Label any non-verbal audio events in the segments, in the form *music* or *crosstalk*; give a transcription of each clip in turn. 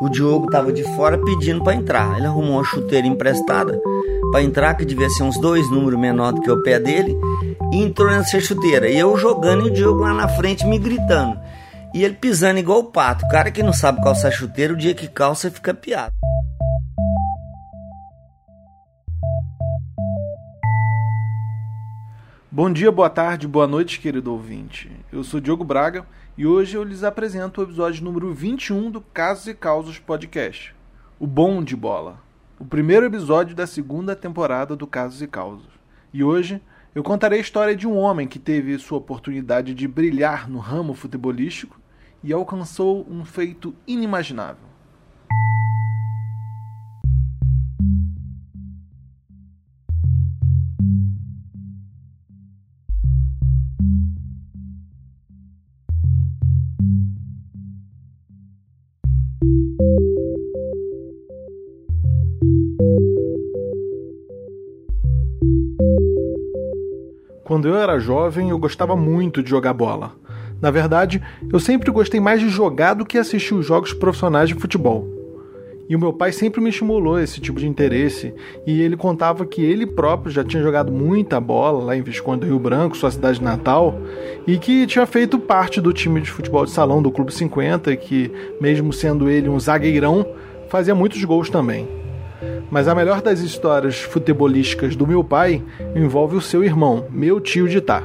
O Diogo tava de fora pedindo para entrar. Ele arrumou uma chuteira emprestada para entrar, que devia ser uns dois números menor do que o pé dele, e entrou nessa chuteira. E eu jogando e o Diogo lá na frente me gritando. E ele pisando igual o pato. O cara que não sabe calçar chuteira, o dia que calça fica piado. Bom dia, boa tarde, boa noite, querido ouvinte. Eu sou Diogo Braga e hoje eu lhes apresento o episódio número 21 do Casos e Causos Podcast, o Bom de Bola, o primeiro episódio da segunda temporada do Casos e Causos. E hoje eu contarei a história de um homem que teve sua oportunidade de brilhar no ramo futebolístico e alcançou um feito inimaginável. Quando eu era jovem, eu gostava muito de jogar bola. Na verdade, eu sempre gostei mais de jogar do que assistir os jogos profissionais de futebol. E o meu pai sempre me estimulou esse tipo de interesse, e ele contava que ele próprio já tinha jogado muita bola lá em Visconde do Rio Branco, sua cidade natal, e que tinha feito parte do time de futebol de salão do Clube 50, e que, mesmo sendo ele um zagueirão, fazia muitos gols também. Mas a melhor das histórias futebolísticas do meu pai envolve o seu irmão, meu tio de Tá.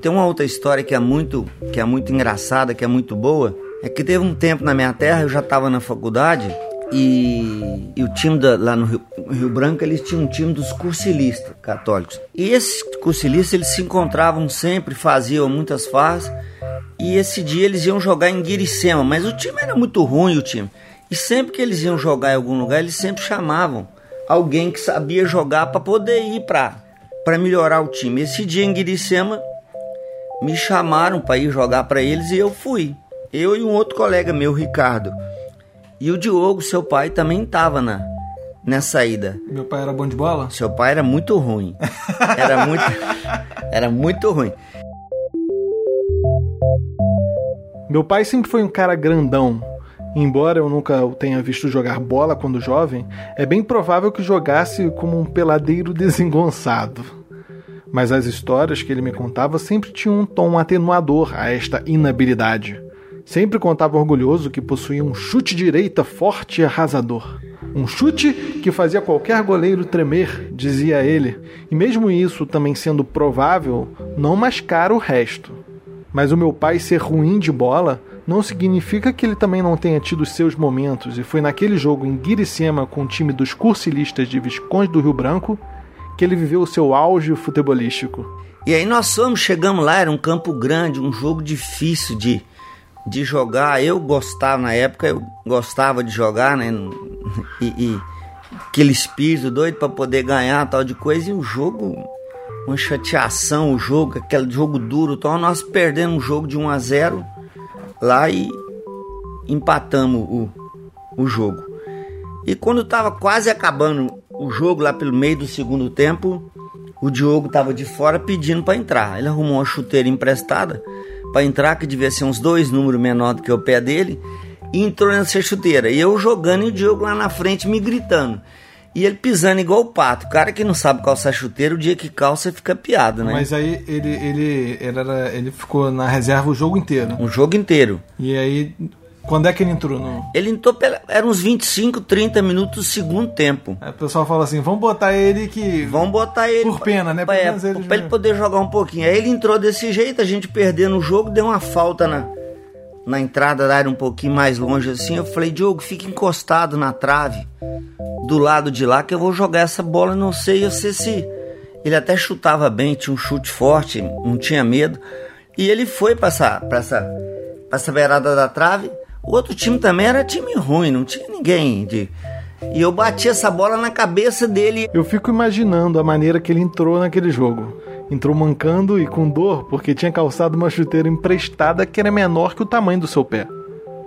Tem uma outra história que é muito, que é muito engraçada, que é muito boa. É que teve um tempo na minha terra, eu já estava na faculdade e, e o time da, lá no Rio, Rio, Branco, eles tinham um time dos cursilistas católicos. E esses cursilistas, eles se encontravam sempre, faziam muitas farras. E esse dia eles iam jogar em Guiricema, mas o time era muito ruim, o time. E sempre que eles iam jogar em algum lugar, eles sempre chamavam alguém que sabia jogar para poder ir para para melhorar o time. Esse dia em Guiricema me chamaram para ir jogar para eles e eu fui. Eu e um outro colega meu, Ricardo. E o Diogo, seu pai, também estava na nessa ida. Meu pai era bom de bola? Seu pai era muito ruim. Era muito era muito ruim. Meu pai sempre foi um cara grandão, Embora eu nunca o tenha visto jogar bola quando jovem, é bem provável que jogasse como um peladeiro *laughs* desengonçado. Mas as histórias que ele me contava sempre tinham um tom atenuador a esta inabilidade. Sempre contava orgulhoso que possuía um chute direita forte e arrasador. Um chute que fazia qualquer goleiro tremer, dizia ele, e mesmo isso também sendo provável, não mascara o resto. Mas o meu pai ser ruim de bola não significa que ele também não tenha tido seus momentos, e foi naquele jogo em Guiricema com o time dos cursilistas de Visconde do Rio Branco que ele viveu o seu auge futebolístico. E aí nós fomos, chegamos lá, era um campo grande, um jogo difícil de, de jogar. Eu gostava, na época, eu gostava de jogar, né? *laughs* E, e aquele espírito doido para poder ganhar, tal de coisa, e o jogo, uma chateação, o jogo, aquele jogo duro, então nós perdemos um jogo de 1 a 0 lá e empatamos o, o jogo. E quando estava quase acabando o jogo, lá pelo meio do segundo tempo, o Diogo estava de fora pedindo para entrar. Ele arrumou uma chuteira emprestada para entrar, que devia ser uns dois números menor do que o pé dele, e entrou nessa chuteira. E eu jogando e o Diogo lá na frente me gritando. E ele pisando igual o pato. O cara que não sabe calçar chuteiro, o dia que calça fica piado, né? Mas aí ele, ele, ele, era, ele ficou na reserva o jogo inteiro. O jogo inteiro. E aí, quando é que ele entrou? No... Ele entrou, pela, era uns 25, 30 minutos do segundo tempo. Aí o pessoal fala assim, vamos botar ele que... Vamos botar ele... Por pena, né? Pra, é, ele, pra ele poder jogar um pouquinho. Aí ele entrou desse jeito, a gente perdendo o jogo, deu uma falta na, na entrada da área um pouquinho mais longe assim. Eu falei, Diogo, fica encostado na trave do lado de lá que eu vou jogar essa bola. Não sei, eu sei se ele até chutava bem, tinha um chute forte, não tinha medo. E ele foi para essa, pra essa, essa beirada da trave. O outro time também era time ruim, não tinha ninguém de. E eu bati essa bola na cabeça dele. Eu fico imaginando a maneira que ele entrou naquele jogo. Entrou mancando e com dor porque tinha calçado uma chuteira emprestada que era menor que o tamanho do seu pé.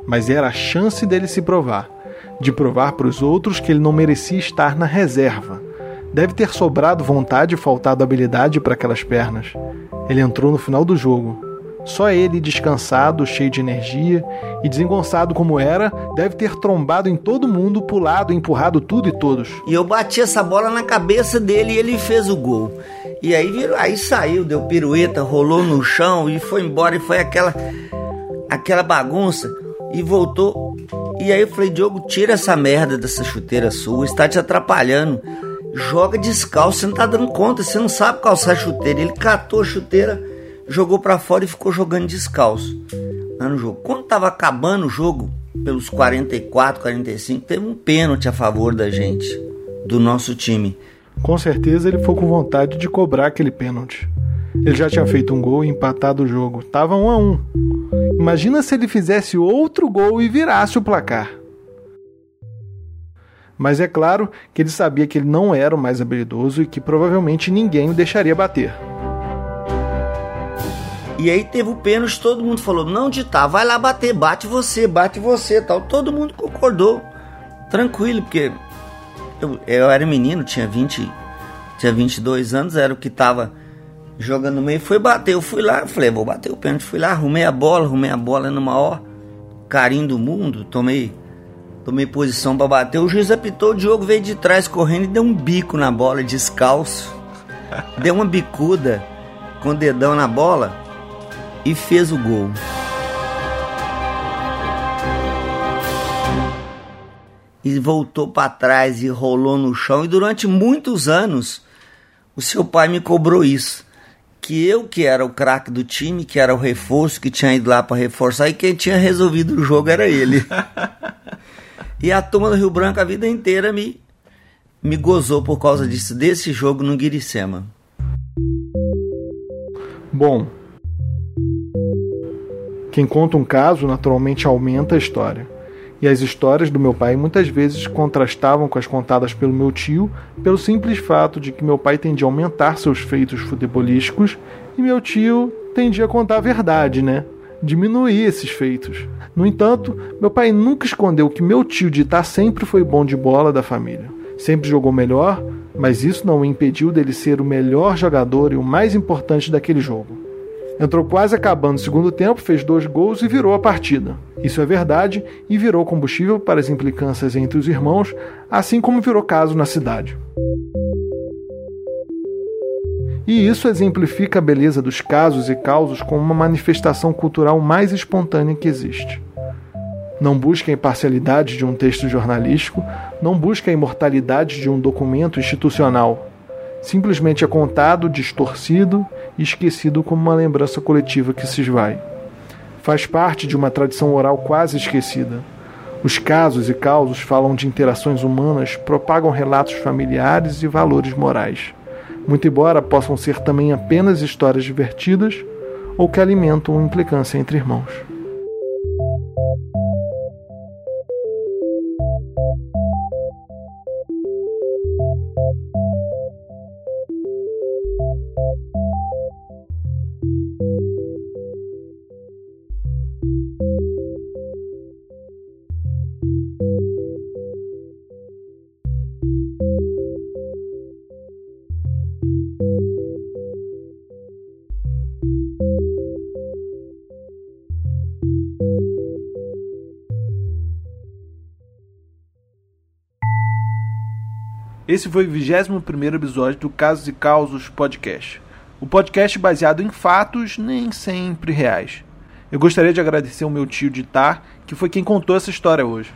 Mas era a chance dele se provar de provar para os outros que ele não merecia estar na reserva. Deve ter sobrado vontade e faltado habilidade para aquelas pernas. Ele entrou no final do jogo, Só ele, descansado, cheio de energia e desengonçado como era, deve ter trombado em todo mundo, pulado, empurrado tudo e todos. E eu bati essa bola na cabeça dele e ele fez o gol. E aí, aí saiu, deu pirueta, rolou no chão e foi embora. E foi aquela, aquela bagunça. E voltou. E aí eu falei, Diogo, tira essa merda dessa chuteira sua, está te atrapalhando. Joga descalço, você não tá dando conta, você não sabe calçar chuteira. Ele catou a chuteira, jogou para fora e ficou jogando descalço lá no jogo. Quando tava acabando o jogo, pelos 44, 45, teve um pênalti a favor da gente, do nosso time. Com certeza ele ficou com vontade de cobrar aquele pênalti. Ele já tinha feito um gol e empatado o jogo. Tava um a um. Imagina se ele fizesse outro gol e virasse o placar. Mas é claro que ele sabia que ele não era o mais habilidoso e que provavelmente ninguém o deixaria bater. E aí teve o pênalti, todo mundo falou: "Não, Ditá, vai lá bater, bate você, bate você", tal. Todo mundo concordou. Tranquilo, porque eu, eu era menino, tinha 20, tinha 22 anos, era o que tava jogando no meio, foi bater. Eu fui lá, falei, vou bater o pênalti. Fui lá, arrumei a bola, arrumei a bola no maior carinho do mundo, tomei tomei posição para bater. O juiz apitou, o Diogo veio de trás correndo e deu um bico na bola, descalço. deu uma bicuda com o dedão na bola e fez o gol. e voltou para trás e rolou no chão. E durante muitos anos, o seu pai me cobrou isso. Que eu, que era o craque do time, que era o reforço, que tinha ido lá para reforçar, e quem tinha resolvido o jogo era ele. *laughs* e a turma do Rio Branco a vida inteira me, me gozou por causa disso, desse jogo no Guiricema. Bom, quem conta um caso naturalmente aumenta a história e as histórias do meu pai muitas vezes contrastavam com as contadas pelo meu tio, pelo simples fato de que meu pai tendia a aumentar seus feitos futebolísticos e meu tio tendia a contar a verdade, né? Diminuir esses feitos. No entanto, meu pai nunca escondeu que meu tio de estar sempre foi bom de bola da família. Sempre jogou melhor, mas isso não o impediu dele ser o melhor jogador e o mais importante daquele jogo. Entrou quase acabando o segundo tempo, fez dois gols e virou a partida. Isso é verdade e virou combustível para as implicâncias entre os irmãos, assim como virou caso na cidade. E isso exemplifica a beleza dos casos e causos como uma manifestação cultural mais espontânea que existe. Não busca a imparcialidade de um texto jornalístico, não busca a imortalidade de um documento institucional, simplesmente é contado, distorcido e esquecido como uma lembrança coletiva que se esvai. Faz parte de uma tradição oral quase esquecida. Os casos e causos falam de interações humanas, propagam relatos familiares e valores morais, muito embora possam ser também apenas histórias divertidas ou que alimentam implicância entre irmãos. Esse foi o 21 episódio do Casos e Causos Podcast. O podcast baseado em fatos nem sempre reais. Eu gostaria de agradecer ao meu tio de Tar, que foi quem contou essa história hoje.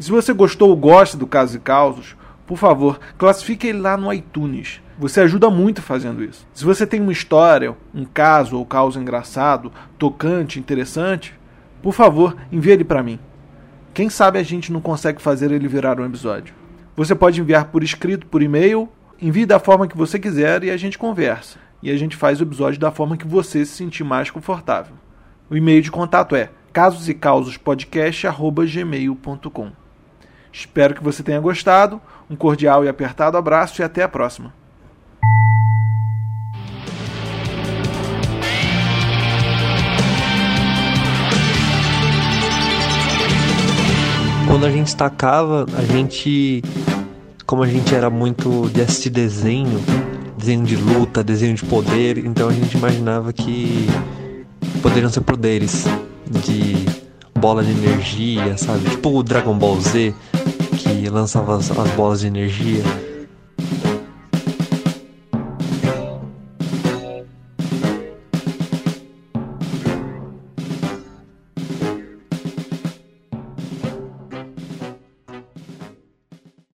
E se você gostou ou gosta do Casos e Causos, por favor, classifique ele lá no iTunes. Você ajuda muito fazendo isso. Se você tem uma história, um caso ou caos engraçado, tocante, interessante, por favor, envie ele para mim. Quem sabe a gente não consegue fazer ele virar um episódio. Você pode enviar por escrito, por e-mail, envie da forma que você quiser e a gente conversa. E a gente faz o episódio da forma que você se sentir mais confortável. O e-mail de contato é casos e Espero que você tenha gostado. Um cordial e apertado abraço e até a próxima. Quando a gente estacava, a gente. Como a gente era muito de assistir desenho, desenho de luta, desenho de poder, então a gente imaginava que poderiam ser poderes de bola de energia, sabe? Tipo o Dragon Ball Z, que lançava as, as bolas de energia